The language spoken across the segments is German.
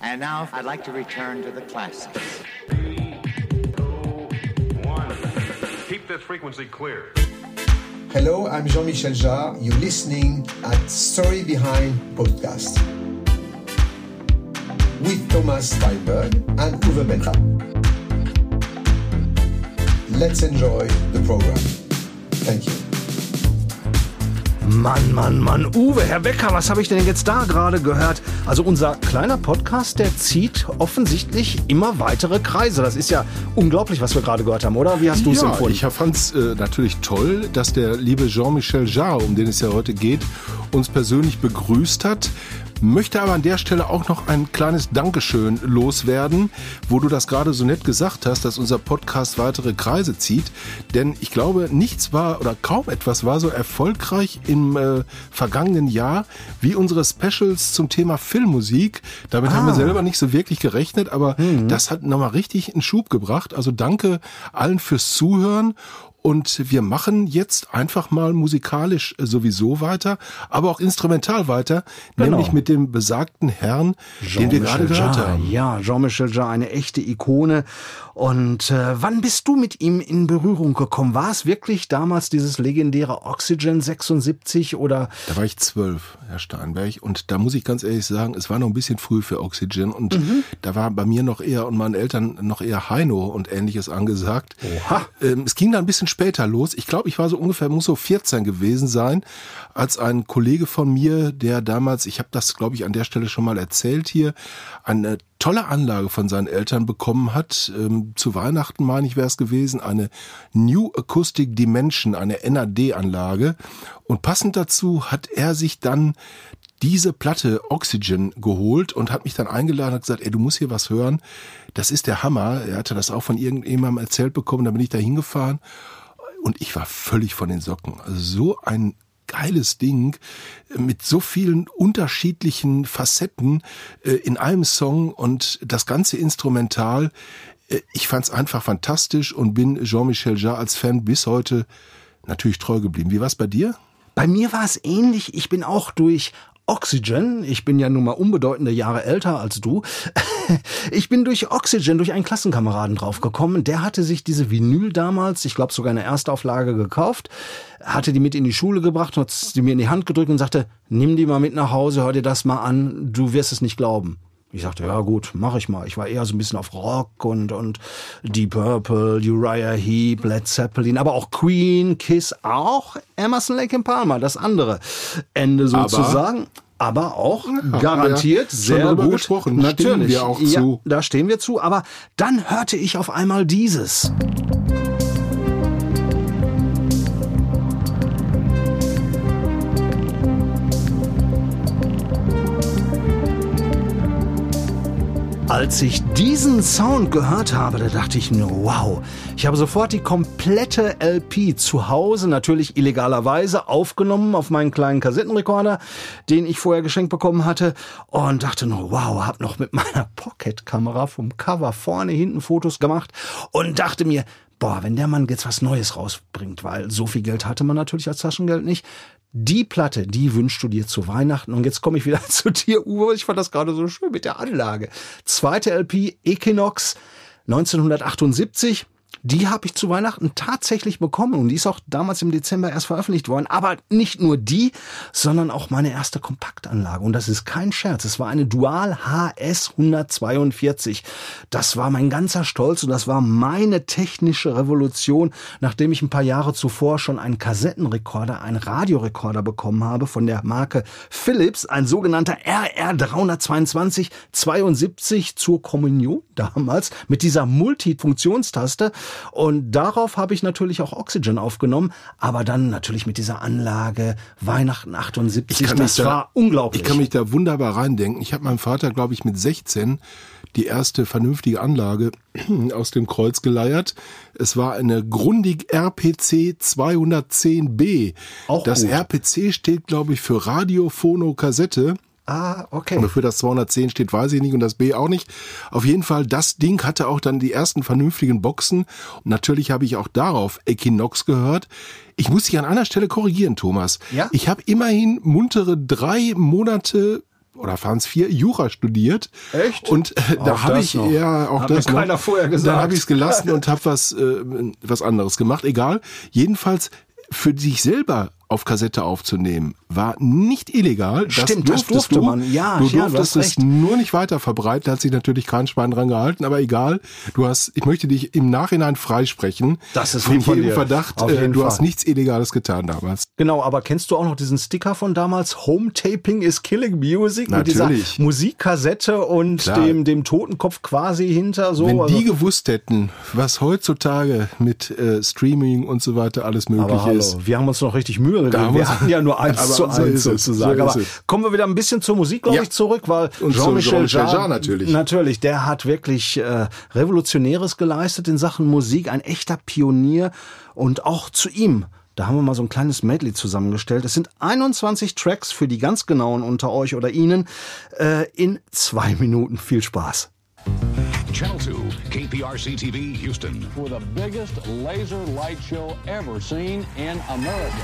And now I'd like to return to the classics. Three, two, one. Keep this frequency clear. Hello, I'm Jean-Michel Jarre. You're listening at Story Behind Podcast with Thomas Steinberg and Uwe Becker. Let's enjoy the program. Thank you. Mann, Mann, Mann. Uwe, Herr Becker, was habe ich denn jetzt da gerade gehört? Also unser kleiner Podcast, der zieht offensichtlich immer weitere Kreise. Das ist ja unglaublich, was wir gerade gehört haben, oder? Wie hast du es ja, empfunden? Ich fand es äh, natürlich toll, dass der liebe Jean-Michel Jarre, um den es ja heute geht, uns persönlich begrüßt hat. Möchte aber an der Stelle auch noch ein kleines Dankeschön loswerden, wo du das gerade so nett gesagt hast, dass unser Podcast weitere Kreise zieht. Denn ich glaube, nichts war oder kaum etwas war so erfolgreich im äh, vergangenen Jahr wie unsere Specials zum Thema Filmmusik. Damit haben wir selber nicht so wirklich gerechnet, aber das hat nochmal richtig einen Schub gebracht. Also danke allen fürs Zuhören. Und wir machen jetzt einfach mal musikalisch äh, sowieso weiter, aber auch instrumental weiter, Genau. nämlich mit dem besagten Herrn, den wir gerade gehört Jarre. haben. Ja, Jean-Michel Jarre, eine echte Ikone. Und äh, wann bist du mit ihm in Berührung gekommen? War es wirklich damals dieses legendäre Oxygen 76 oder Da war ich zwölf, Herr Steinberg, und da muss ich ganz ehrlich sagen, es war noch ein bisschen früh für Oxygen und Mhm. da war bei mir noch eher und meinen Eltern noch eher Heino und ähnliches angesagt. Oha. Ähm, es ging dann ein bisschen später los. Ich glaube, ich war so ungefähr, muss so 14 gewesen sein, als ein Kollege von mir, der damals, ich habe das, glaube ich, an der Stelle schon mal erzählt hier, eine tolle Anlage von seinen Eltern bekommen hat. Ähm, zu Weihnachten, meine ich, wäre es gewesen, eine New Acoustic Dimension, eine NAD-Anlage. Und passend dazu hat er sich dann diese Platte Oxygen geholt und hat mich dann eingeladen und gesagt, ey, du musst hier was hören. Das ist der Hammer. Er hatte das auch von irgendjemandem erzählt bekommen, da bin ich da hingefahren und ich war völlig von den Socken. Also so ein geiles Ding äh, mit so vielen unterschiedlichen Facetten äh, in einem Song und das ganze Instrumental. Äh, Ich fand's einfach fantastisch und bin Jean-Michel Jarre als Fan bis heute natürlich treu geblieben. Wie war's bei dir? Bei mir war es ähnlich. Ich bin auch durch Oxygen, ich bin ja nun mal unbedeutende Jahre älter als du, ich bin durch Oxygen, durch einen Klassenkameraden draufgekommen. Der hatte sich diese Vinyl damals, ich glaube sogar eine Erstauflage gekauft, hatte die mit in die Schule gebracht, hat sie mir in die Hand gedrückt und sagte, nimm die mal mit nach Hause, hör dir das mal an, du wirst es nicht glauben. Ich sagte, ja gut, mach ich mal. Ich war eher so ein bisschen auf Rock und, und Deep Purple, Uriah Heep, Led Zeppelin, aber auch Queen, Kiss, auch Emerson, Lake and Palmer, das andere Ende sozusagen. Aber, auch garantiert wir schon sehr gut. gesprochen. Natürlich. Stimmen wir auch ja, zu. Da stehen wir zu. Aber dann hörte ich auf einmal dieses. Als ich diesen Sound gehört habe, da dachte ich nur, wow. Ich habe sofort die komplette LP zu Hause, natürlich illegalerweise, aufgenommen auf meinen kleinen Kassettenrekorder, den ich vorher geschenkt bekommen hatte und dachte nur, wow, hab noch mit meiner Pocket-Kamera vom Cover vorne, hinten Fotos gemacht und dachte mir, boah, wenn der Mann jetzt was Neues rausbringt, weil so viel Geld hatte man natürlich als Taschengeld nicht, die Platte, die wünschst du dir zu Weihnachten. Und jetzt komme ich wieder zu dir, Uwe. Ich fand das gerade so schön mit der Anlage. Zweite LP, Equinox 1978. Die habe ich zu Weihnachten tatsächlich bekommen und die ist auch damals im Dezember erst veröffentlicht worden. Aber nicht nur die, sondern auch meine erste Kompaktanlage. Und das ist kein Scherz. Es war eine Dual HS 142. Das war mein ganzer Stolz und das war meine technische Revolution, nachdem ich ein paar Jahre zuvor schon einen Kassettenrekorder, einen Radiorekorder bekommen habe von der Marke Philips, ein sogenannter RR 322 72 zur Kommunion damals mit dieser Multifunktionstaste. Und darauf habe ich natürlich auch Oxygen aufgenommen, aber dann natürlich mit dieser Anlage Weihnachten 78. kann mich Das da- war unglaublich. Ich kann mich da wunderbar reindenken. Ich habe meinem Vater, glaube ich, mit 16 die erste vernünftige Anlage aus dem Kreuz geleiert. Es war eine Grundig RPC 210B. Auch das gut. RPC steht, glaube ich, für Radiophono Kassette. Ah, okay. Wofür das 210 steht, weiß ich nicht und das B auch nicht. Auf jeden Fall, das Ding hatte auch dann die ersten vernünftigen Boxen. Und natürlich habe ich auch darauf Equinox gehört. Ich muss dich an einer Stelle korrigieren, Thomas. Ja? Ich habe immerhin muntere drei Monate oder waren es vier Jura studiert. Echt? Und äh, da habe ich noch. ja auch Hat mir das noch. keiner vorher gesagt. Da habe ich es gelassen und habe was äh, was anderes gemacht. Egal. Jedenfalls für sich selber auf Kassette aufzunehmen, war nicht illegal. Stimmt, das durftest durfte du. man. Ja, du ja, du durftest es nur nicht weiter verbreiten, hat sich natürlich kein Schwein dran gehalten, aber egal. Du hast, ich möchte dich im Nachhinein freisprechen. Das ist von jedem. Verdacht, Auf äh, du Fall. hast nichts Illegales getan damals. Genau, aber kennst du auch noch diesen Sticker von damals? Home Taping is Killing Music mit dieser Natürlich. Musikkassette und Klar. dem, dem Totenkopf quasi hinter so. Wenn also- die gewusst hätten, was heutzutage mit äh, Streaming und so weiter alles möglich aber hallo, ist. wir haben uns noch richtig Mühe gegeben. haben Wir hatten ja nur eins zu so eins es, sozusagen. so aber kommen wir wieder ein bisschen zur Musik, glaube Ja. ich, zurück, weil Jean-Michel Jean-Michel Jarre, Jarre natürlich. Natürlich, der hat wirklich äh, Revolutionäres geleistet in Sachen Musik, ein echter Pionier und auch zu ihm. Da haben wir mal so ein kleines Medley zusammengestellt. Es sind 21 Tracks für die ganz genauen unter euch oder Ihnen äh, in zwei Minuten. Viel Spaß. Channel 2, KPRC TV, Houston. for the biggest laser light show ever seen in America.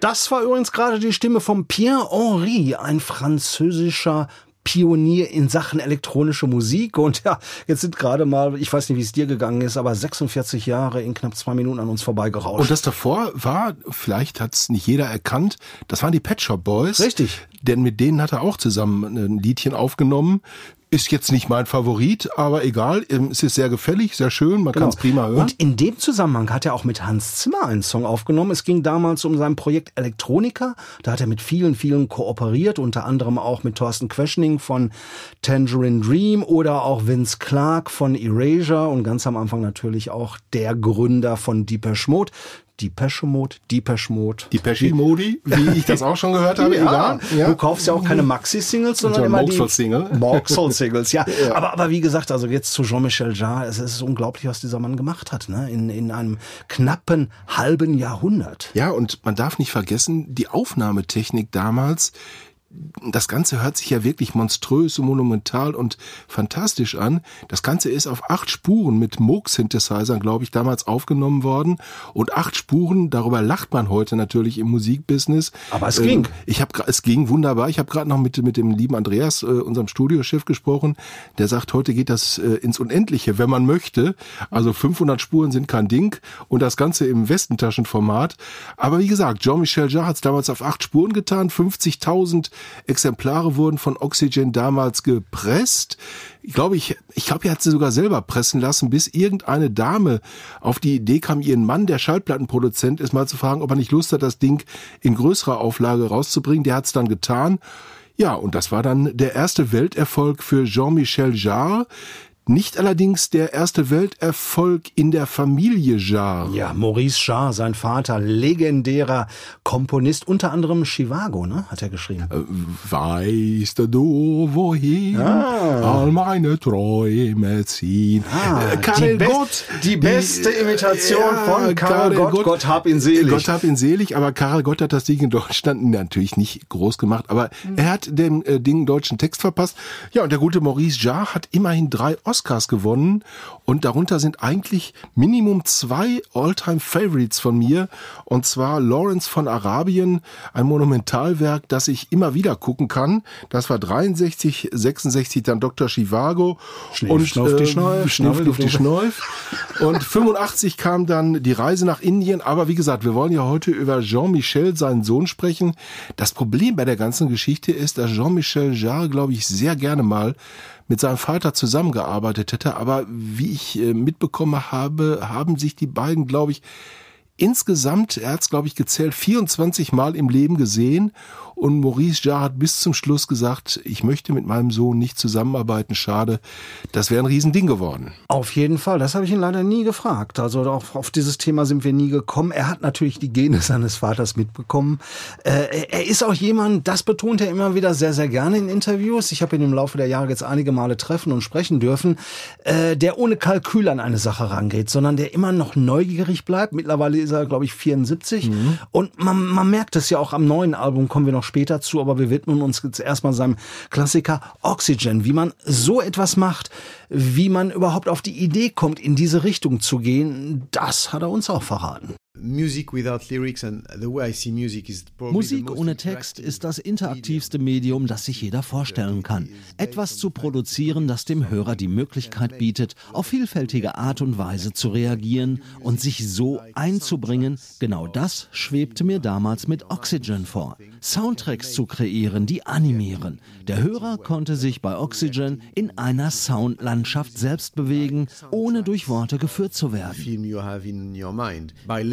Das war übrigens gerade die Stimme von Pierre Henry, ein französischer Pionier in Sachen elektronische Musik. Und ja, jetzt sind gerade mal, ich weiß nicht, wie es dir gegangen ist, aber 46 Jahre in knapp zwei Minuten an uns vorbeigerauscht. Und das davor war, vielleicht hat es nicht jeder erkannt, das waren die Pet Shop Boys. Richtig. Denn mit denen hat er auch zusammen ein Liedchen aufgenommen. Ist jetzt nicht mein Favorit, aber egal. Ähm, Es ist sehr gefällig, sehr schön, man kann es prima hören. Genau. Und in dem Zusammenhang hat er auch mit Hans Zimmer einen Song aufgenommen. Es ging damals um sein Projekt Elektronika. Da hat er mit vielen, vielen kooperiert, unter anderem auch mit Thorsten Questioning von Tangerine Dream oder auch Vince Clark von Erasure und ganz am Anfang natürlich auch der Gründer von Deepesh Mode. Deepesh Mode, Deepesh Mode. die Pesci Modi, wie ich das auch schon gehört habe, Ja, egal. du kaufst ja auch keine Maxi-Singles, sondern immer die Mauxhall-Single. Mauxhall-Singles, ja. Aber, aber wie gesagt, also jetzt zu Jean-Michel Jarre, es ist unglaublich, was dieser Mann gemacht hat, ne? In, in einem knappen halben Jahrhundert. Ja, und man darf nicht vergessen, die Aufnahmetechnik damals, das Ganze hört sich ja wirklich monströs und monumental und fantastisch an. Das Ganze ist auf acht Spuren mit Moog-Synthesizern, glaube ich, damals aufgenommen worden. Und acht Spuren, darüber lacht man heute natürlich im Musikbusiness. Aber es ging. Ich habe es ging wunderbar. Ich habe gerade noch mit mit dem lieben Andreas, äh, unserem Studiochef, gesprochen. Der sagt, heute geht das äh, ins Unendliche, wenn man möchte. Also 500 Spuren sind kein Ding und das Ganze im Westentaschenformat. Aber wie gesagt, Jean-Michel Jarre hat es damals auf acht Spuren getan. 50.000 Exemplare wurden von Oxygen damals gepresst. Ich glaube, ich, ich glaube, er hat sie sogar selber pressen lassen, bis irgendeine Dame auf die Idee kam, ihren Mann, der Schallplattenproduzent ist, mal zu fragen, ob er nicht Lust hat, das Ding in größerer Auflage rauszubringen. Der hat es dann getan. Ja, und das war dann der erste Welterfolg für Jean-Michel Jarre, Nicht allerdings der erste Welterfolg in der Familie Jarre. Ja, Maurice Jarre, sein Vater, legendärer Komponist, unter anderem Chivago, ne, hat er geschrieben. Äh, weißt du, wohin all meine Träume ziehen? Ah, Äh, Karel die, Gott. die beste Imitation von Karel Gott, Gott hab ihn selig. Gott hab ihn selig, aber Karel Gott hat das Ding in Deutschland natürlich nicht groß gemacht, aber er hat dem äh, Ding deutschen Text verpasst. Ja, und der gute Maurice Jarre hat immerhin drei Oscars gewonnen und darunter sind eigentlich Minimum zwei All-Time-Favorites von mir und zwar Lawrence von Arabien, ein Monumentalwerk, das ich immer wieder gucken kann. Das war 63, 66 dann Dr. Chivago Schnief, schnuff, die Schneuf, schnuff, die die Schneuf. Und 85 kam dann die Reise nach Indien. Aber wie gesagt, wir wollen ja heute über Jean-Michel, seinen Sohn, sprechen. Das Problem bei der ganzen Geschichte ist, dass Jean-Michel Jarre, glaube ich, sehr gerne mal mit seinem Vater zusammengearbeitet hätte. Aber wie ich äh, mitbekommen habe, haben sich die beiden, glaube ich, insgesamt, er hat es, glaube ich, gezählt, 24 Mal im Leben gesehen. Und Maurice Jarre hat bis zum Schluss gesagt, ich möchte mit meinem Sohn nicht zusammenarbeiten. Schade, das wäre ein Riesending geworden. Auf jeden Fall, das habe ich ihn leider nie gefragt. Also auf, auf dieses Thema sind wir nie gekommen. Er hat natürlich die Gene seines Vaters mitbekommen. Äh, er ist auch jemand, das betont er immer wieder sehr, sehr gerne in Interviews. Ich habe ihn im Laufe der Jahre jetzt einige Male treffen und sprechen dürfen, äh, der ohne Kalkül an eine Sache rangeht, sondern der immer noch neugierig bleibt. Mittlerweile ist er, glaube ich, 74. Und man, man merkt es ja auch am neuen Album, kommen wir noch später zu, aber wir widmen uns jetzt erstmal seinem Klassiker Oxygen, wie man so etwas macht, wie man überhaupt auf die Idee kommt, in diese Richtung zu gehen, das hat er uns auch verraten. Music without lyrics and the way I see music is probably the Musik ohne Text ist das interaktivste Medium, das sich jeder vorstellen kann. Etwas zu produzieren, das dem Hörer die Möglichkeit bietet, auf vielfältige Art und Weise zu reagieren und sich so einzubringen, genau das schwebte mir damals mit Oxygen vor. Soundtracks zu kreieren, die animieren. Der Hörer konnte sich bei Oxygen in einer Soundlandschaft selbst bewegen, ohne durch Worte geführt zu werden.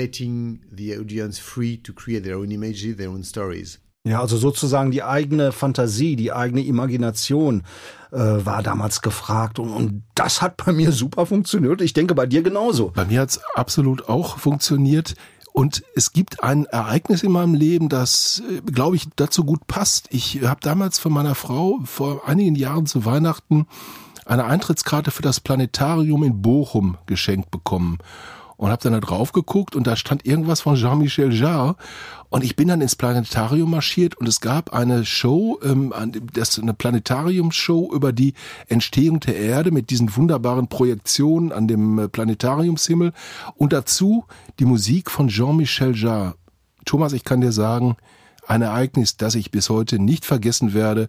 Letting the audience free to create their own images, their own stories. Ja, also sozusagen die eigene Fantasie, die eigene Imagination äh, war damals gefragt und, und das hat bei mir super funktioniert. Ich denke bei dir genauso. Bei mir hat's absolut auch funktioniert. Und es gibt ein Ereignis in meinem Leben, das, äh, glaube ich, dazu gut passt. Ich habe damals von meiner Frau vor einigen Jahren zu Weihnachten eine Eintrittskarte für das Planetarium in Bochum geschenkt bekommen. Und habe dann da drauf geguckt und da stand irgendwas von Jean-Michel Jarre. Und ich bin dann ins Planetarium marschiert und es gab eine Show, ähm, das eine Planetariumshow über die Entstehung der Erde mit diesen wunderbaren Projektionen an dem äh, Planetariumshimmel und dazu die Musik von Jean-Michel Jarre. Thomas, ich kann dir sagen, ein Ereignis, das ich bis heute nicht vergessen werde.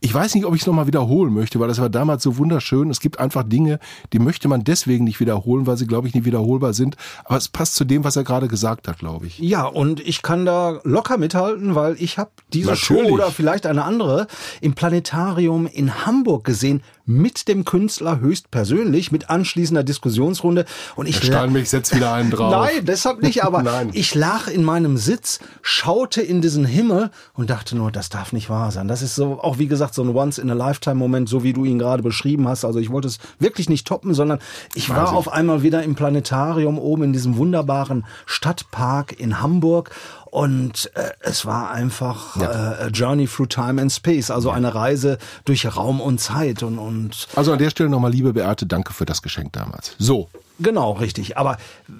Ich weiß nicht, ob ich es nochmal wiederholen möchte, weil das war damals so wunderschön. Es gibt einfach Dinge, die möchte man deswegen nicht wiederholen, weil sie, glaube ich, nicht wiederholbar sind. Aber es passt zu dem, was er gerade gesagt hat, glaube ich. Ja, und ich kann da locker mithalten, weil ich habe diese Natürlich. Show oder vielleicht eine andere im Planetarium in Hamburg gesehen mit dem Künstler höchstpersönlich, mit anschließender Diskussionsrunde. Und ich Herr Steinmich setzt wieder einen drauf. Nein, deshalb nicht, aber Nein. ich lag in meinem Sitz, schaute in diesen Himmel und dachte nur, das darf nicht wahr sein. Das ist so, auch wie gesagt, so ein Once-in-a-Lifetime-Moment, so wie du ihn gerade beschrieben hast. Also ich wollte es wirklich nicht toppen, sondern ich war Wahnsinn. auf einmal wieder im Planetarium oben in diesem wunderbaren Stadtpark in Hamburg. Und äh, es war einfach äh, a Journey through Time and Space, also eine Reise durch Raum und Zeit. Und, und Also an der Stelle nochmal, liebe Beate, danke für das Geschenk damals. So. Genau, richtig. Aber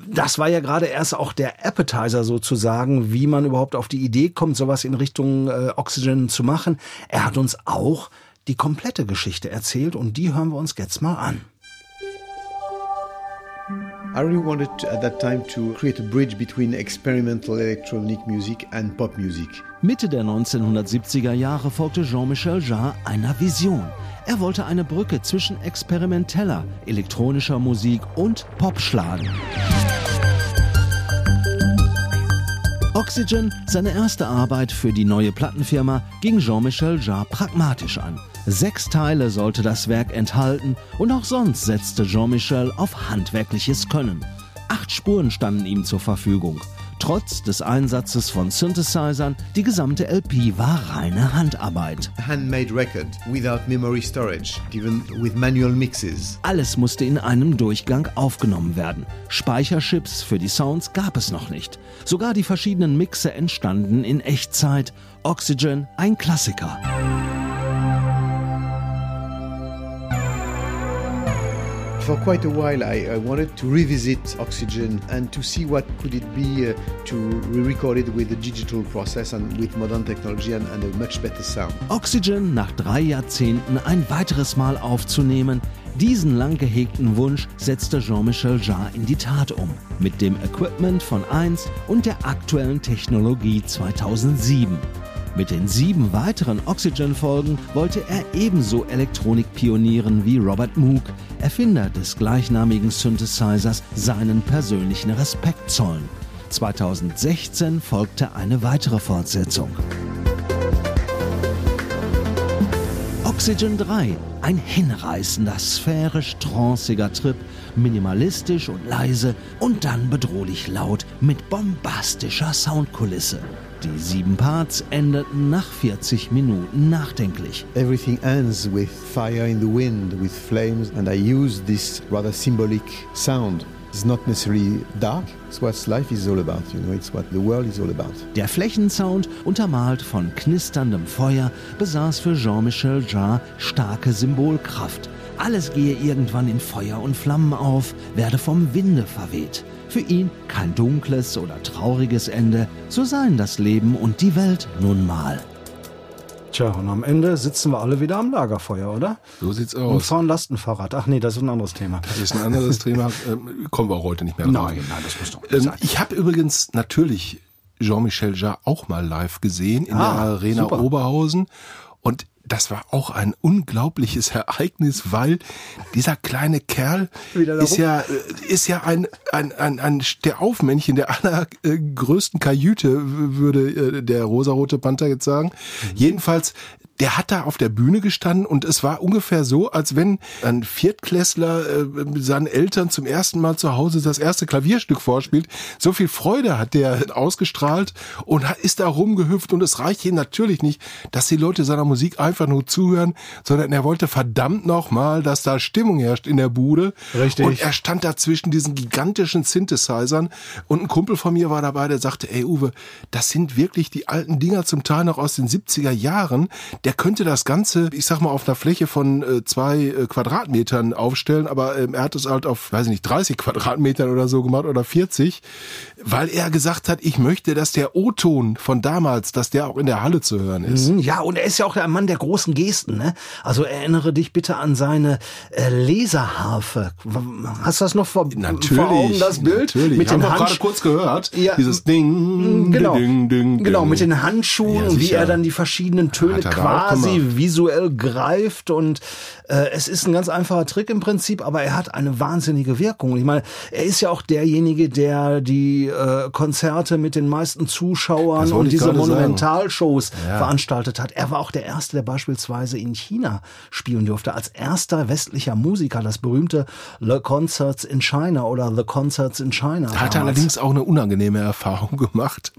das war ja gerade erst auch der Appetizer sozusagen, wie man überhaupt auf die Idee kommt, sowas in Richtung äh, Oxygen zu machen. Er hat uns auch die komplette Geschichte erzählt und die hören wir uns jetzt mal an. I really wanted to, at that time to create a bridge between experimental electronic music and pop music. Mitte der 1970er Jahre folgte Jean-Michel Jarre einer Vision. Er wollte eine Brücke zwischen experimenteller, elektronischer Musik und Pop schlagen. Oxygen, seine erste Arbeit für die neue Plattenfirma, ging Jean-Michel Jarre pragmatisch an. Sechs Teile sollte das Werk enthalten und auch sonst setzte Jean-Michel auf handwerkliches Können. Acht Spuren standen ihm zur Verfügung. Trotz des Einsatzes von Synthesizern, die gesamte LP war reine Handarbeit. Handmade record without memory storage, even with manual mixes. Alles musste in einem Durchgang aufgenommen werden. Speicherchips für die Sounds gab es noch nicht. Sogar die verschiedenen Mixe entstanden in Echtzeit. Oxygen, ein Klassiker. For quite a while, I, I wanted to revisit Oxygen and to see what could it be uh, to re-record it with a digital process and with modern technology and, and a much better sound. Oxygen nach drei Jahrzehnten ein weiteres Mal aufzunehmen, diesen lang gehegten Wunsch setzte Jean-Michel Jarre in die Tat um. Mit dem Equipment von 1 und der aktuellen Technologie 2007. Mit den sieben weiteren Oxygen-Folgen wollte er ebenso Elektronik pionieren wie Robert Moog, Erfinder des gleichnamigen Synthesizers, seinen persönlichen Respekt zollen. 2016 folgte eine weitere Fortsetzung. Oxygen 3, ein hinreißender, sphärisch tranciger Trip, minimalistisch und leise und dann bedrohlich laut mit bombastischer Soundkulisse. Die sieben Parts endeten nach 40 Minuten nachdenklich. Everything ends with fire in the wind, with flames, and I use this rather symbolic sound. It's not necessarily dark. It's what life is all about. You know, it's what the world is all about. Der Flächensound, untermalt von knisterndem Feuer, besaß für Jean-Michel Jarre starke Symbolkraft. Alles gehe irgendwann in Feuer und Flammen auf, werde vom Winde verweht. Für ihn kein dunkles oder trauriges Ende, so seien das Leben und die Welt nun mal. Tja, und am Ende sitzen wir alle wieder am Lagerfeuer, oder? So sieht's Und aus. fahren Lastenfahrrad. Ach nee, das ist ein anderes Thema. Das ist ein anderes Thema. Ähm, kommen wir auch heute nicht mehr drauf. Nein, nein, das muss doch nicht Ähm, sein. ich habe übrigens natürlich Jean-Michel Jarre auch mal live gesehen in Ah, der Arena super. Oberhausen. Und das war auch ein unglaubliches Ereignis, weil dieser kleine Kerl ist ja, äh, ist ja ein, ein, ein, ein der Aufmännchen der allergrößten Kajüte, w- würde äh, der rosarote Panther jetzt sagen. Jedenfalls, der hat da auf der Bühne gestanden und es war ungefähr so, als wenn ein Viertklässler äh, seinen Eltern zum ersten Mal zu Hause das erste Klavierstück vorspielt. So viel Freude hat der ausgestrahlt und ist da rumgehüpft und es reicht ihm natürlich nicht, dass die Leute seiner Musik einfach nur zuhören, sondern er wollte verdammt nochmal, dass da Stimmung herrscht in der Bude. Richtig. Und er stand da zwischen diesen gigantischen Synthesizern und ein Kumpel von mir war dabei, der sagte, ey Uwe, das sind wirklich die alten Dinger zum Teil noch aus den 70er Jahren. Der könnte das Ganze, ich sag mal, auf einer Fläche von äh, zwei äh, Quadratmetern aufstellen, aber ähm, er hat es halt auf, weiß ich nicht, 30 Quadratmetern oder so gemacht oder 40, weil er gesagt hat, ich möchte, dass der O-Ton von damals, dass der auch in der Halle zu hören ist. Mhm, Ja, und er ist ja auch ein Mann der großen Gesten. Ne? Also erinnere dich bitte an seine äh, Laserharfe. Hast du das noch vor, Natürlich, vor Augen, das Bild? Natürlich. Mit Haben wir gerade kurz gehört. Ja, Dieses Ding, Genau, ding, ding, genau ding. mit den Handschuhen, Ja, wie er dann die verschiedenen Töne auch quasi gemacht. visuell greift und äh, es ist ein ganz einfacher Trick im Prinzip, aber er hat eine wahnsinnige Wirkung. Ich meine, er ist ja auch derjenige, der die äh, Konzerte mit den meisten Zuschauern und diese. Monumentalshows Ja. veranstaltet hat. Er war auch der erste, der beispielsweise in China spielen durfte, als erster westlicher Musiker, das berühmte Le Concerts in China oder The Concerts in China. Da hat er allerdings auch eine unangenehme Erfahrung gemacht,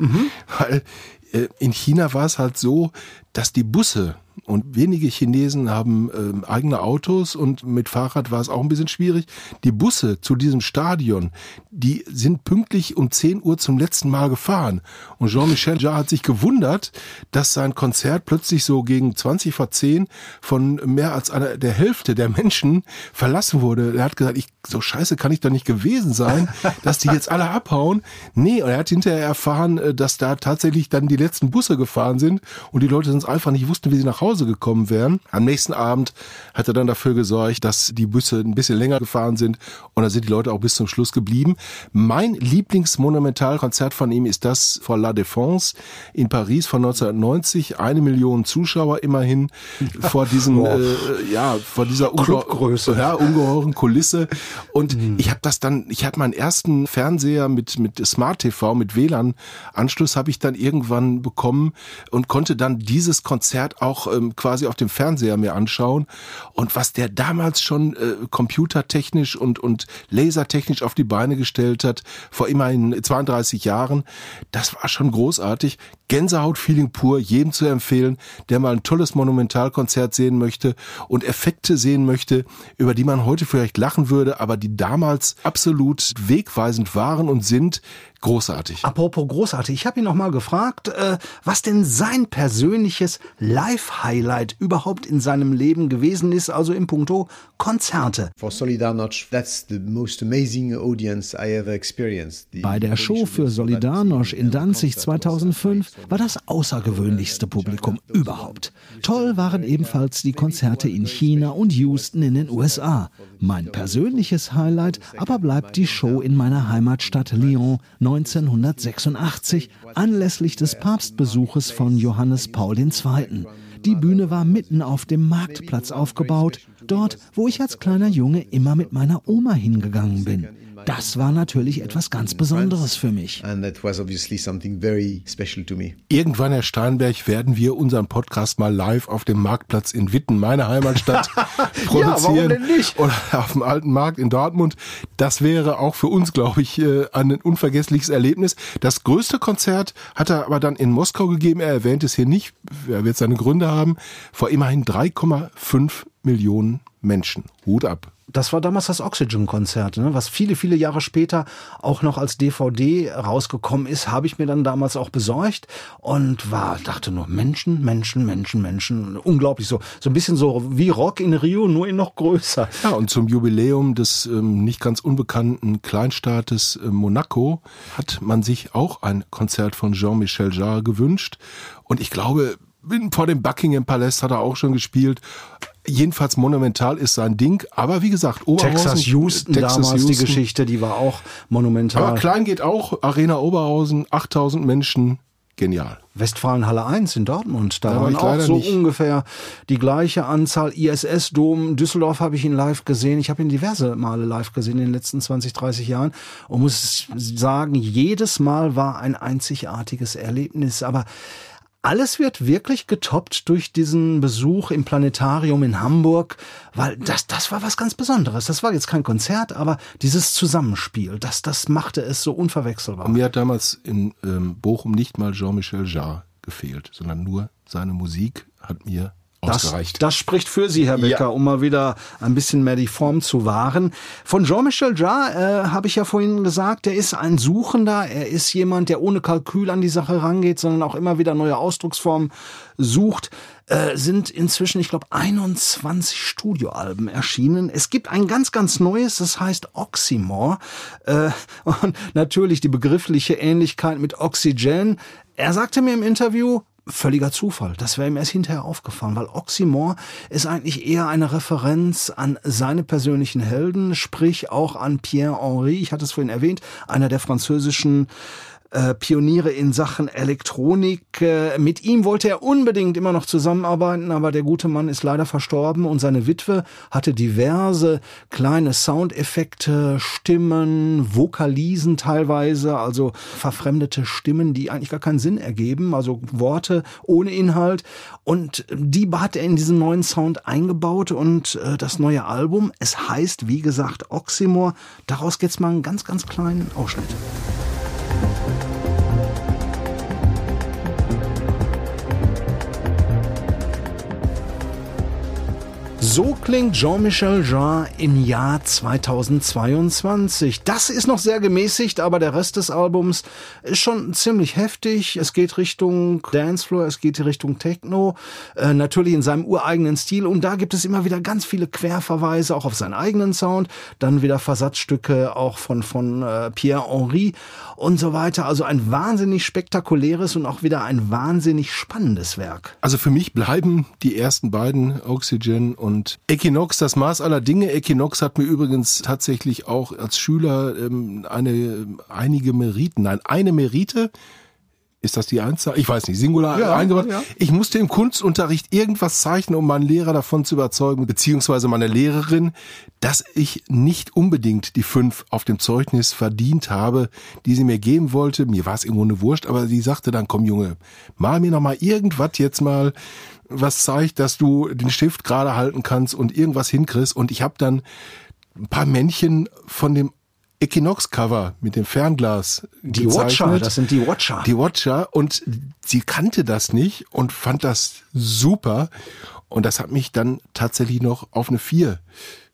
weil äh, in China war es halt so, dass die Busse und wenige Chinesen haben ähm, eigene Autos und mit Fahrrad war es auch ein bisschen schwierig. Die Busse zu diesem Stadion, die sind pünktlich um 10 Uhr zum letzten Mal gefahren. Und Jean-Michel Jarre hat sich gewundert, dass sein Konzert plötzlich so gegen 20 vor 10 von mehr als einer der Hälfte der Menschen verlassen wurde. Er hat gesagt, ich, so scheiße kann ich doch nicht gewesen sein, dass die jetzt alle abhauen. Nee, und er hat hinterher erfahren, äh, dass da tatsächlich dann die letzten Busse gefahren sind und die Leute sonst einfach nicht wussten, wie sie nach Hause gekommen wären. Am nächsten Abend hat er dann dafür gesorgt, dass die Busse ein bisschen länger gefahren sind und da sind die Leute auch bis zum Schluss geblieben. Mein Lieblingsmonumentalkonzert von ihm ist das vor La Défense in Paris von 1990. Eine Million Zuschauer immerhin vor diesem, äh, ja, vor dieser Clubgröße. ja, ungeheuren Kulisse. Und ich habe das dann, ich habe meinen ersten Fernseher mit mit Smart TV mit WLAN Anschluss habe ich dann irgendwann bekommen und konnte dann dieses dieses Konzert auch ähm, quasi auf dem Fernseher mir anschauen und was der damals schon äh, computertechnisch und, und lasertechnisch auf die Beine gestellt hat, vor immerhin 32 Jahren, das war schon großartig. Gänsehaut-Feeling pur, jedem zu empfehlen, der mal ein tolles Monumentalkonzert sehen möchte und Effekte sehen möchte, über die man heute vielleicht lachen würde, aber die damals absolut wegweisend waren und sind. Großartig. Apropos großartig, ich habe ihn noch mal gefragt, äh, was denn sein persönliches Live-Highlight überhaupt in seinem Leben gewesen ist, also im Punkto Konzerte. For Solidarność, that's the most amazing audience I ever experienced. The Bei der Show für Solidarność in Danzig 2005 war das außergewöhnlichste Publikum überhaupt. Toll waren ebenfalls die Konzerte in China und Houston in den USA. Mein persönliches Highlight aber bleibt die Show in meiner Heimatstadt Lyon 1986 anlässlich des Papstbesuches von Johannes Paul II. Die Bühne war mitten auf dem Marktplatz aufgebaut, dort, wo ich als kleiner Junge immer mit meiner Oma hingegangen bin. Das war natürlich etwas ganz Besonderes für mich. And that was obviously something very special to me. Irgendwann, Herr Steinberg, werden wir unseren Podcast mal live auf dem Marktplatz in Witten, meine Heimatstadt, produzieren. warum denn nicht? Oder auf dem alten Markt in Dortmund. Das wäre auch für uns, glaube ich, äh, ein unvergessliches Erlebnis. Das größte Konzert hat er aber dann in Moskau gegeben. Er erwähnt es hier nicht. Er wird seine Gründe haben. Vor immerhin 3,5 Millionen Menschen. Hut ab. Das war damals das Oxygen-Konzert, ne? was viele, viele Jahre später auch noch als DVD rausgekommen ist, habe ich mir dann damals auch besorgt und war, dachte nur, Menschen, Menschen, Menschen, Menschen, unglaublich so, so ein bisschen so wie Rock in Rio, nur in noch größer. Ja, und zum Jubiläum des ähm, nicht ganz unbekannten Kleinstaates äh, Monaco hat man sich auch ein Konzert von Jean-Michel Jarre gewünscht und ich glaube, vor dem Buckingham Palace hat er auch schon gespielt. Jedenfalls monumental ist sein Ding, aber wie gesagt, Oberhausen, Texas Houston Texas damals die Houston. Geschichte, die war auch monumental. Aber klein geht auch, Arena Oberhausen, 8000 Menschen, genial. Westfalenhalle 1 in Dortmund. Da, Da war waren ich auch so nicht. ungefähr die gleiche Anzahl. ISS-Dom, Düsseldorf habe ich ihn live gesehen. Ich habe ihn diverse Male live gesehen in den letzten 20, 30 Jahren und muss sagen, jedes Mal war ein einzigartiges Erlebnis. Aber alles wird wirklich getoppt durch diesen Besuch im Planetarium in Hamburg, weil das, das war was ganz Besonderes. Das war jetzt kein Konzert, aber dieses Zusammenspiel, das, das machte es so unverwechselbar. Und mir hat damals in ähm, Bochum nicht mal Jean-Michel Jarre gefehlt, sondern nur seine Musik hat mir ausgereicht. das spricht für Sie, Herr Becker, Ja. um mal wieder ein bisschen mehr die Form zu wahren. Von Jean-Michel Jarre äh, habe ich ja vorhin gesagt, er ist ein Suchender, er ist jemand, der ohne Kalkül an die Sache rangeht, sondern auch immer wieder neue Ausdrucksformen sucht. Äh, sind inzwischen, ich glaube, 21 Studioalben erschienen. Es gibt ein ganz, ganz neues, das heißt Oxymore. Äh, und natürlich die begriffliche Ähnlichkeit mit Oxygen. Er sagte mir im Interview, völliger Zufall. Das wäre ihm erst hinterher aufgefallen, weil Oxymore ist eigentlich eher eine Referenz an seine persönlichen Helden, sprich auch an Pierre Henry, ich hatte es vorhin erwähnt, einer der französischen äh, Pioniere in Sachen Elektronik. Äh, Mit ihm wollte er unbedingt immer noch zusammenarbeiten, aber der gute Mann ist leider verstorben und seine Witwe hatte diverse kleine Soundeffekte, Stimmen, Vokalisen teilweise, also verfremdete Stimmen, die eigentlich gar keinen Sinn ergeben, also Worte ohne Inhalt. Und die hat er in diesen neuen Sound eingebaut und äh, das neue Album, es heißt, wie gesagt, Oxymore. Daraus geht's mal einen ganz, ganz kleinen Ausschnitt. So klingt Jean-Michel Jarre im Jahr 2022. Das ist noch sehr gemäßigt, aber der Rest des Albums ist schon ziemlich heftig. Es geht Richtung Dancefloor, es geht Richtung Techno, äh, natürlich in seinem ureigenen Stil. Und da gibt es immer wieder ganz viele Querverweise, auch auf seinen eigenen Sound. Dann wieder Versatzstücke auch von, von äh, Pierre Henry und so weiter. Also ein wahnsinnig spektakuläres und auch wieder ein wahnsinnig spannendes Werk. Also für mich bleiben die ersten beiden, Oxygen und Equinox, das Maß aller Dinge. Equinox hat mir übrigens tatsächlich auch als Schüler ähm, eine, einige Meriten, nein, eine Merite ist das die Einzahl? Ich weiß nicht, Singular Ja, eingebaut. ja. Ich musste im Kunstunterricht irgendwas zeichnen, um meinen Lehrer davon zu überzeugen, beziehungsweise meine Lehrerin, dass ich nicht unbedingt die fünf auf dem Zeugnis verdient habe, die sie mir geben wollte. Mir war es irgendwo eine Wurst, aber sie sagte dann, komm Junge, mal mir noch mal irgendwas jetzt mal, was zeigt, dass du den Stift gerade halten kannst und irgendwas hinkriegst. Und ich habe dann ein paar Männchen von dem Equinox-Cover mit dem Fernglas Die gezeichnet. Watcher, das sind die Watcher. Die Watcher und sie kannte das nicht und fand das super und das hat mich dann tatsächlich noch auf eine vier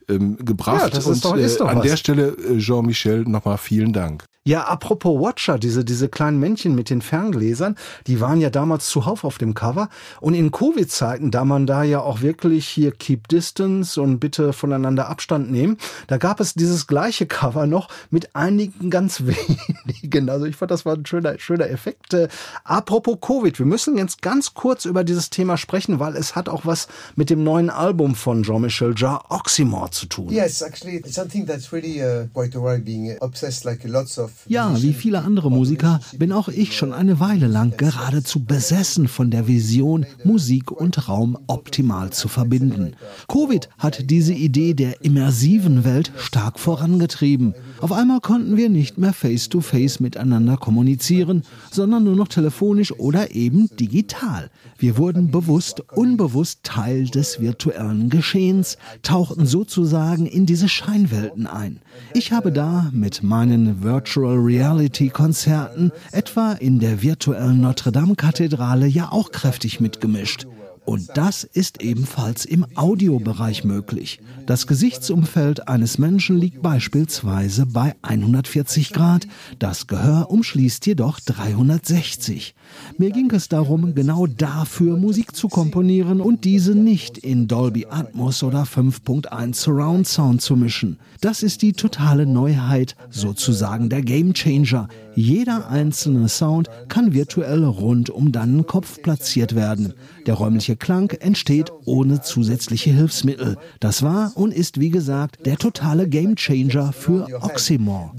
ähm, gebracht. Ja, das ist und doch- ist äh, doch an was. der Stelle äh, Jean-Michel nochmal vielen Dank. Ja, apropos Watcher, diese, diese kleinen Männchen mit den Ferngläsern, die waren ja damals zuhauf auf dem Cover. Und in Covid-Zeiten, da man da ja auch wirklich hier Keep Distance und bitte voneinander Abstand nehmen, da gab es dieses gleiche Cover noch mit einigen ganz wenigen. Also ich fand, das war ein schöner, schöner Effekt. Äh, apropos Covid, wir müssen jetzt ganz kurz über dieses Thema sprechen, weil es hat auch was mit dem neuen Album von Jean-Michel Jarre, Oxymore, zu tun. Yes, actually, it's something that's really uh, quite a while being obsessed like lots of. Ja, wie viele andere Musiker bin auch ich schon eine Weile lang geradezu besessen von der Vision, Musik und Raum optimal zu verbinden. Covid hat diese Idee der immersiven Welt stark vorangetrieben. Auf einmal konnten wir nicht mehr face-to-face miteinander kommunizieren, sondern nur noch telefonisch oder eben digital. Wir wurden bewusst, unbewusst Teil des virtuellen Geschehens, tauchten sozusagen in diese Scheinwelten ein. Ich habe da mit meinen Virtual Reality Konzerten etwa in der virtuellen Notre Dame Kathedrale ja auch kräftig mitgemischt. Und das ist ebenfalls im Audiobereich möglich. Das Gesichtsumfeld eines Menschen liegt beispielsweise bei 140 Grad, das Gehör umschließt jedoch 360. Mir ging es darum, genau dafür Musik zu komponieren und diese nicht in Dolby Atmos oder 5.1 Surround Sound zu mischen. Das ist die totale Neuheit, sozusagen der Game Changer. Jeder einzelne Sound kann virtuell rund um deinen Kopf platziert werden. Der räumliche Klang entsteht ohne zusätzliche Hilfsmittel. Das war und ist wie gesagt der totale Game Changer für Oxymore.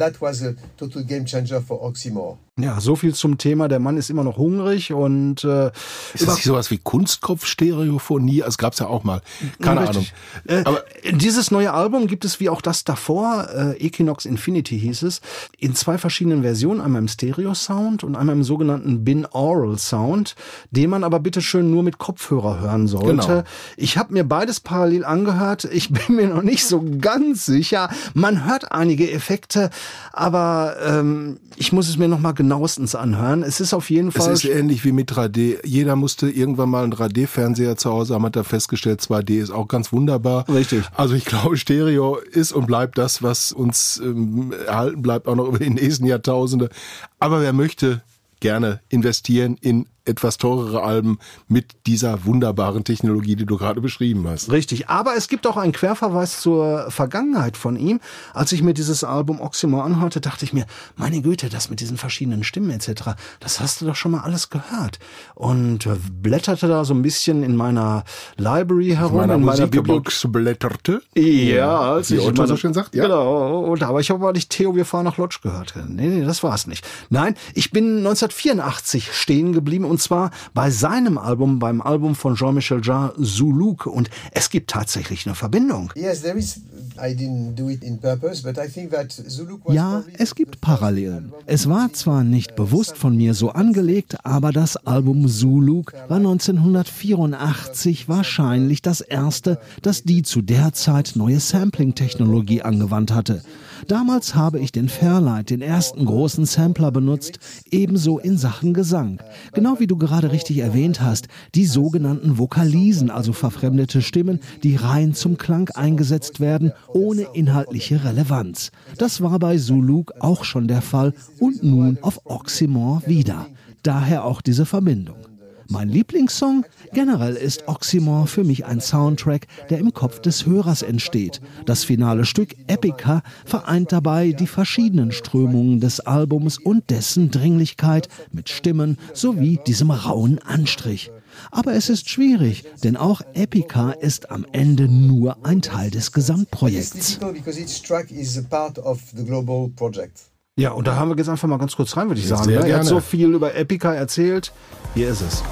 Ja, so viel zum Thema. Der Mann ist immer noch hungrig und äh, Ist das nicht sowas wie Kunstkopf-Stereophonie? Es gab's ja auch mal. Keine Ahnung. Richtig. Äh, Aber dieses neue Album gibt es wie auch das davor, äh, Equinox Infinity hieß es, in zwei verschiedenen Versionen, einmal im Stereo-Sound und einmal im sogenannten Binaural-Sound, den man aber bitte schön nur mit Kopfhörer hören sollte. Genau. Ich habe mir beides parallel angehört. Ich bin mir noch nicht so ganz sicher. Man hört einige Effekte, aber ähm, ich muss es mir noch mal genauestens anhören. Es ist auf jeden Es Fall ist ähnlich wie mit 3D. Jeder musste irgendwann mal einen 3D-Fernseher zu Hause haben, hat da festgestellt, 2D ist auch ganz wunderbar. Richtig. Also ich glaube, Stereo ist und bleibt das, was uns ähm, erhalten bleibt, auch noch über die nächsten Jahrtausende. Aber wer möchte gerne investieren in etwas teurere Alben mit dieser wunderbaren Technologie, die du gerade beschrieben hast. Richtig, aber es gibt auch einen Querverweis zur Vergangenheit von ihm. Als ich mir dieses Album Oxymore anhörte, dachte ich mir, meine Güte, das mit diesen verschiedenen Stimmen etc., das hast du doch schon mal alles gehört. Und äh, blätterte da so ein bisschen in meiner Library herum, Meiner in meiner Musikbox blätterte. Ja, als Wie ich Otto so schön sagt, ja. Genau, und aber ich habe aber nicht Theo, wir fahren nach Lodge gehört. Nee, nee, das war's nicht. Nein, ich bin 1984 stehen geblieben und zwar bei seinem Album, beim Album von Jean-Michel Jarre, Zuluk. Und es gibt tatsächlich eine Verbindung. Ja, es gibt Parallelen. Es war zwar nicht bewusst von mir so angelegt, aber das Album Zuluk war 1984 wahrscheinlich das erste, das die zu der Zeit neue Sampling-Technologie angewandt hatte. Damals habe ich den Fairlight, den ersten großen Sampler benutzt, ebenso in Sachen Gesang. Genau wie du gerade richtig erwähnt hast, die sogenannten Vokalisen, also verfremdete Stimmen, die rein zum Klang eingesetzt werden, ohne inhaltliche Relevanz. Das war bei Zuluk auch schon der Fall und nun auf Oxymore wieder. Daher auch diese Verbindung. Mein Lieblingssong? Generell ist Oxymore für mich ein Soundtrack, der im Kopf des Hörers entsteht. Das finale Stück Epica vereint dabei die verschiedenen Strömungen des Albums und dessen Dringlichkeit mit Stimmen sowie diesem rauen Anstrich. Aber es ist schwierig, denn auch Epica ist am Ende nur ein Teil des Gesamtprojekts. Ja, und da haben wir jetzt einfach mal ganz kurz rein, würde ich sagen. Sehr ne? Hat so viel über Epica erzählt. Hier ist es.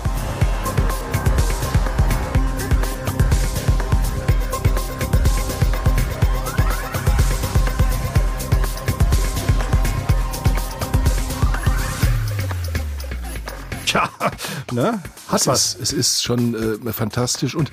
Tja, ne? Hat Es was. ist, es ist schon äh, fantastisch und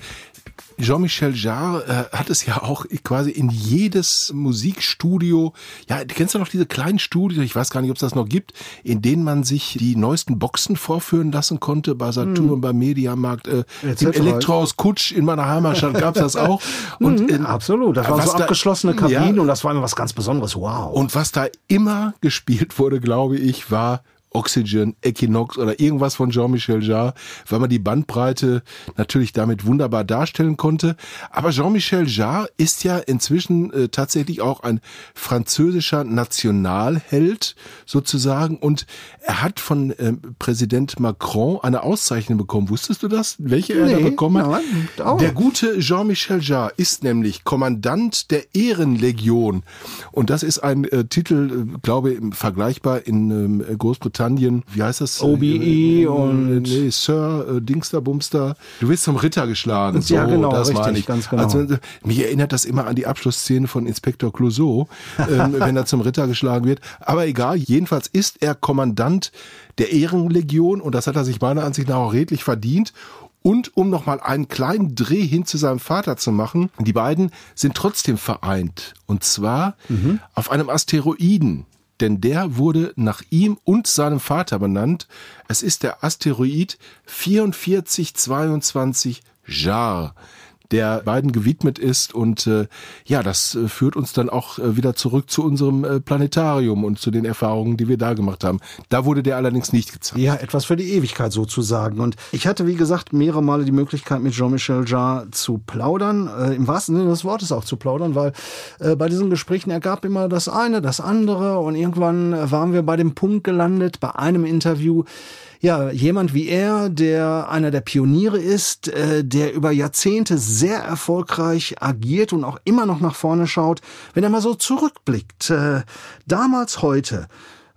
Jean-Michel Jarre äh, hat es ja auch quasi in jedes Musikstudio, ja, kennst du noch diese kleinen Studios, ich weiß gar nicht, ob es das noch gibt, in denen man sich die neuesten Boxen vorführen lassen konnte, bei Saturn, beim Mediamarkt, äh, im. Elektrohaus Kutsch in meiner Heimatstadt gab's das auch. Und Mhm, in, absolut. Das waren so da- abgeschlossene Kabinen Ja. und das war immer was ganz Besonderes. Wow. Und was da immer gespielt wurde, glaube ich, war Oxygen, Equinox oder irgendwas von Jean-Michel Jarre, weil man die Bandbreite natürlich damit wunderbar darstellen konnte. Aber Jean-Michel Jarre ist ja inzwischen äh, tatsächlich auch ein französischer Nationalheld sozusagen und er hat von ähm, Präsident Macron eine Auszeichnung bekommen. Wusstest du das? Welche er da Nee, bekommen hat? nein. Der gute Jean-Michel Jarre ist nämlich Kommandant der Ehrenlegion. Und das ist ein äh, Titel, äh, glaube ich, vergleichbar in ähm, Großbritannien. Wie heißt das? OBE Äh, und- Nee, Sir, äh, Dingster, Bumster. Du wirst zum Ritter geschlagen. So, Ja, genau, das richtig, meine ich. ganz genau. Also, äh, mich erinnert das immer an die Abschlussszene von Inspektor Clouseau, ähm, wenn er zum Ritter geschlagen wird. Aber egal, jedenfalls ist er Kommandant der Ehrenlegion und das hat er sich meiner Ansicht nach auch redlich verdient. Und um nochmal einen kleinen Dreh hin zu seinem Vater zu machen, die beiden sind trotzdem vereint. Und zwar auf einem Asteroiden. Denn der wurde nach ihm und seinem Vater benannt. Es ist der Asteroid 4422 Jar, der beiden gewidmet ist. Und äh, ja, das äh, führt uns dann auch äh, wieder zurück zu unserem äh, Planetarium und zu den Erfahrungen, die wir da gemacht haben. Da wurde der allerdings nicht gezeigt. Ja, etwas für die Ewigkeit sozusagen. Und ich hatte, wie gesagt, mehrere Male die Möglichkeit, mit Jean-Michel Jarre zu plaudern, äh, im wahrsten Sinne des Wortes auch zu plaudern, weil äh, bei diesen Gesprächen ergab immer das eine, das andere und irgendwann waren wir bei dem Punkt gelandet, bei einem Interview, ja, jemand wie er, der einer der Pioniere ist, äh, der über Jahrzehnte sehr erfolgreich agiert und auch immer noch nach vorne schaut, wenn er mal so zurückblickt, äh, damals, heute,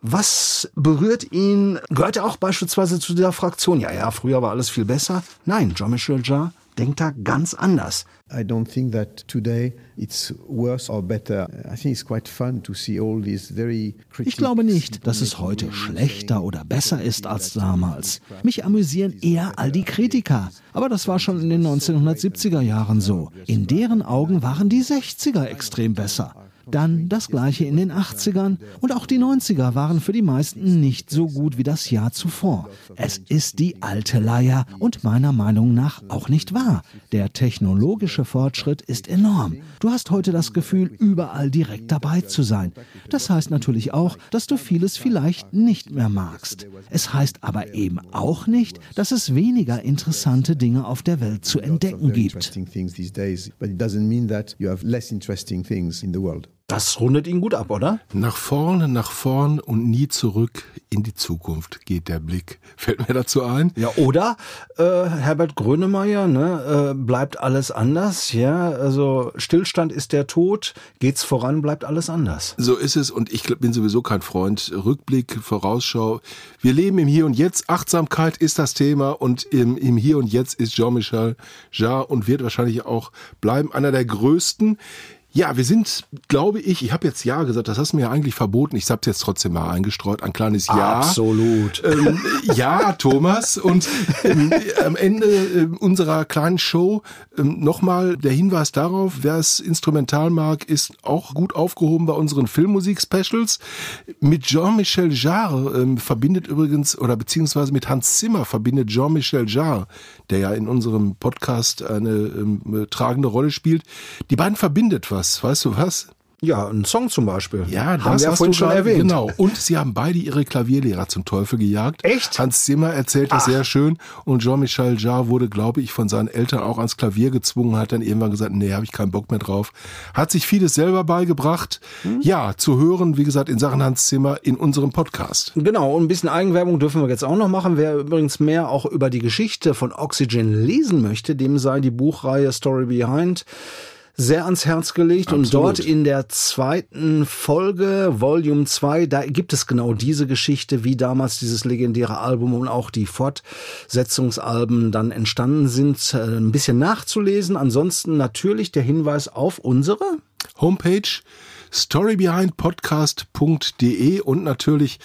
was berührt ihn? Gehört er auch beispielsweise zu der Fraktion? Ja, ja, früher war alles viel besser. Nein, Jean-Michel Jarre denkt da ganz anders. I don't think that today it's worse or better. I think it's quite fun to see all these very Ich glaube nicht, dass es heute schlechter oder besser ist als damals. Mich amüsieren eher all die Kritiker. Aber das war schon in den 1970er Jahren so. In deren Augen waren die 60er extrem besser. Dann das gleiche in den 80ern und auch die 90er waren für die meisten nicht so gut wie das Jahr zuvor. Es ist die alte Leier und meiner Meinung nach auch nicht wahr. Der technologische Fortschritt ist enorm. Du hast heute das Gefühl, überall direkt dabei zu sein. Das heißt natürlich auch, dass du vieles vielleicht nicht mehr magst. Es heißt aber eben auch nicht, dass es weniger interessante Dinge auf der Welt zu entdecken gibt. Das rundet ihn gut ab, oder? Nach vorne, nach vorn und nie zurück in die Zukunft geht der Blick. Fällt mir dazu ein? Ja, oder äh, Herbert Grönemeyer, ne, äh, bleibt alles anders, ja, also Stillstand ist der Tod, geht's voran, bleibt alles anders. So ist es und ich bin sowieso kein Freund. Rückblick, Vorausschau. Wir leben im Hier und Jetzt. Achtsamkeit ist das Thema und im, im Hier und Jetzt ist Jean-Michel Jarre und wird wahrscheinlich auch bleiben einer der größten. Ja, wir sind, glaube ich, ich habe jetzt Ja gesagt, das hast du mir ja eigentlich verboten. Ich habe jetzt trotzdem mal eingestreut, ein kleines Ja. Absolut. Ähm, ja, Thomas. Und ähm, am Ende ähm, unserer kleinen Show ähm, nochmal der Hinweis darauf, wer es instrumental mag, ist auch gut aufgehoben bei unseren Filmmusik-Specials. Mit Jean-Michel Jarre ähm, verbindet übrigens, oder beziehungsweise mit Hans Zimmer verbindet Jean-Michel Jarre, der ja in unserem Podcast eine ähm, tragende Rolle spielt. Die beiden verbindet was. Weißt du was? Ja, ein Song zum Beispiel. Ja, das haben wir ja hast vorhin du schon erwähnt. Genau. Und sie haben beide ihre Klavierlehrer zum Teufel gejagt. Echt? Hans Zimmer erzählt das sehr schön. Und Jean-Michel Jarre wurde, glaube ich, von seinen Eltern auch ans Klavier gezwungen, hat dann irgendwann gesagt, nee, habe ich keinen Bock mehr drauf. Hat sich vieles selber beigebracht. Hm? Ja, zu hören, wie gesagt, in Sachen Hans Zimmer in unserem Podcast. Genau, und ein bisschen Eigenwerbung dürfen wir jetzt auch noch machen. Wer übrigens mehr auch über die Geschichte von Oxygen lesen möchte, dem sei die Buchreihe Story Behind sehr ans Herz gelegt. Absolut. Und dort in der zweiten Folge, Volume 2, da gibt es genau diese Geschichte, wie damals dieses legendäre Album und auch die Fortsetzungsalben dann entstanden sind, äh, ein bisschen nachzulesen. Ansonsten natürlich der Hinweis auf unsere Homepage storybehindpodcast.de und natürlich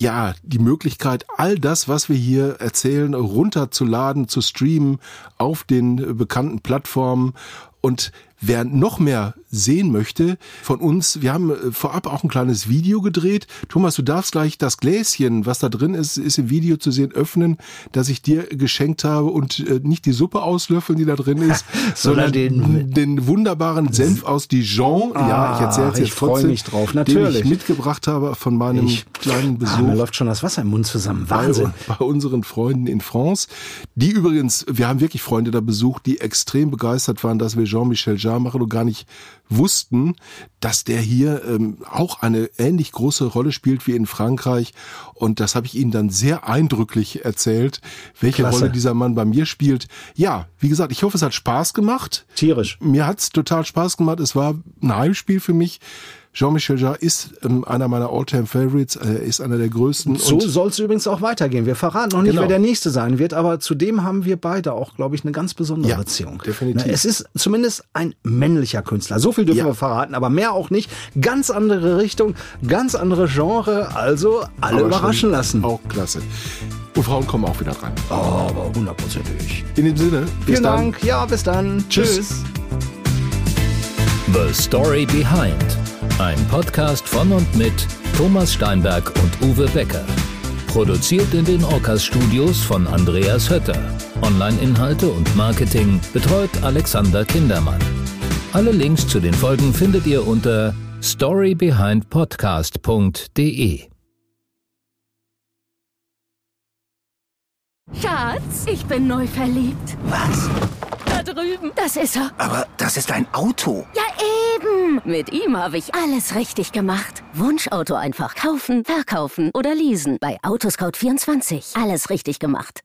ja, die Möglichkeit, all das, was wir hier erzählen, runterzuladen, zu streamen auf den bekannten Plattformen und Wer noch mehr sehen möchte von uns, wir haben äh, vorab auch ein kleines Video gedreht. Thomas, du darfst gleich das Gläschen, was da drin ist, ist im Video zu sehen, öffnen, das ich dir geschenkt habe und äh, nicht die Suppe auslöffeln, die da drin ist, sondern den, den wunderbaren Senf aus Dijon. Ah, ja, ich erzähle es jetzt trotzdem, mich drauf, den natürlich. ich mitgebracht habe von meinem Ich- kleinen Besuch Ah, mir läuft schon das Wasser im Mund zusammen. Wahnsinn. bei, bei unseren Freunden in France, die übrigens, wir haben wirklich Freunde da besucht, die extrem begeistert waren, dass wir Jean-Michel Jarre machen und gar nicht wussten, dass der hier ähm, auch eine ähnlich große Rolle spielt wie in Frankreich. Und das habe ich ihnen dann sehr eindrücklich erzählt, welche Klasse. Rolle dieser Mann bei mir spielt. Ja, wie gesagt, ich hoffe, es hat Spaß gemacht. Tierisch. Mir hat's total Spaß gemacht. Es war ein Heimspiel für mich. Jean-Michel Jarre ist ähm, einer meiner All-Time-Favorites. Er ist einer der größten. So soll es übrigens auch weitergehen. Wir verraten noch nicht, Genau. wer der Nächste sein wird, aber zudem haben wir beide auch, glaube ich, eine ganz besondere Ja, Beziehung. definitiv. Na, Es ist zumindest ein männlicher Künstler. So viel dürfen Ja. wir verraten, aber mehr auch nicht. Ganz andere Richtung, ganz andere Genre. Also alle aber überraschen lassen. Auch klasse. Und Frauen kommen auch wieder dran. Oh, aber hundertprozentig. In dem Sinne, bis Vielen dann. Dank. Ja, bis dann. Tschüss. Tschüss. The Story Behind. Ein Podcast von und mit Thomas Steinberg und Uwe Becker. Produziert in den Orcas Studios von Andreas Hötter. Online-Inhalte und Marketing betreut Alexander Kindermann. Alle Links zu den Folgen findet ihr unter storybehindpodcast.de. Schatz, ich bin neu verliebt. Was? Da drüben. Das ist er. Aber das ist ein Auto. Ja, eben. Mit ihm habe ich alles richtig gemacht. Wunschauto einfach kaufen, verkaufen oder leasen. Bei Autoscout24. Alles richtig gemacht.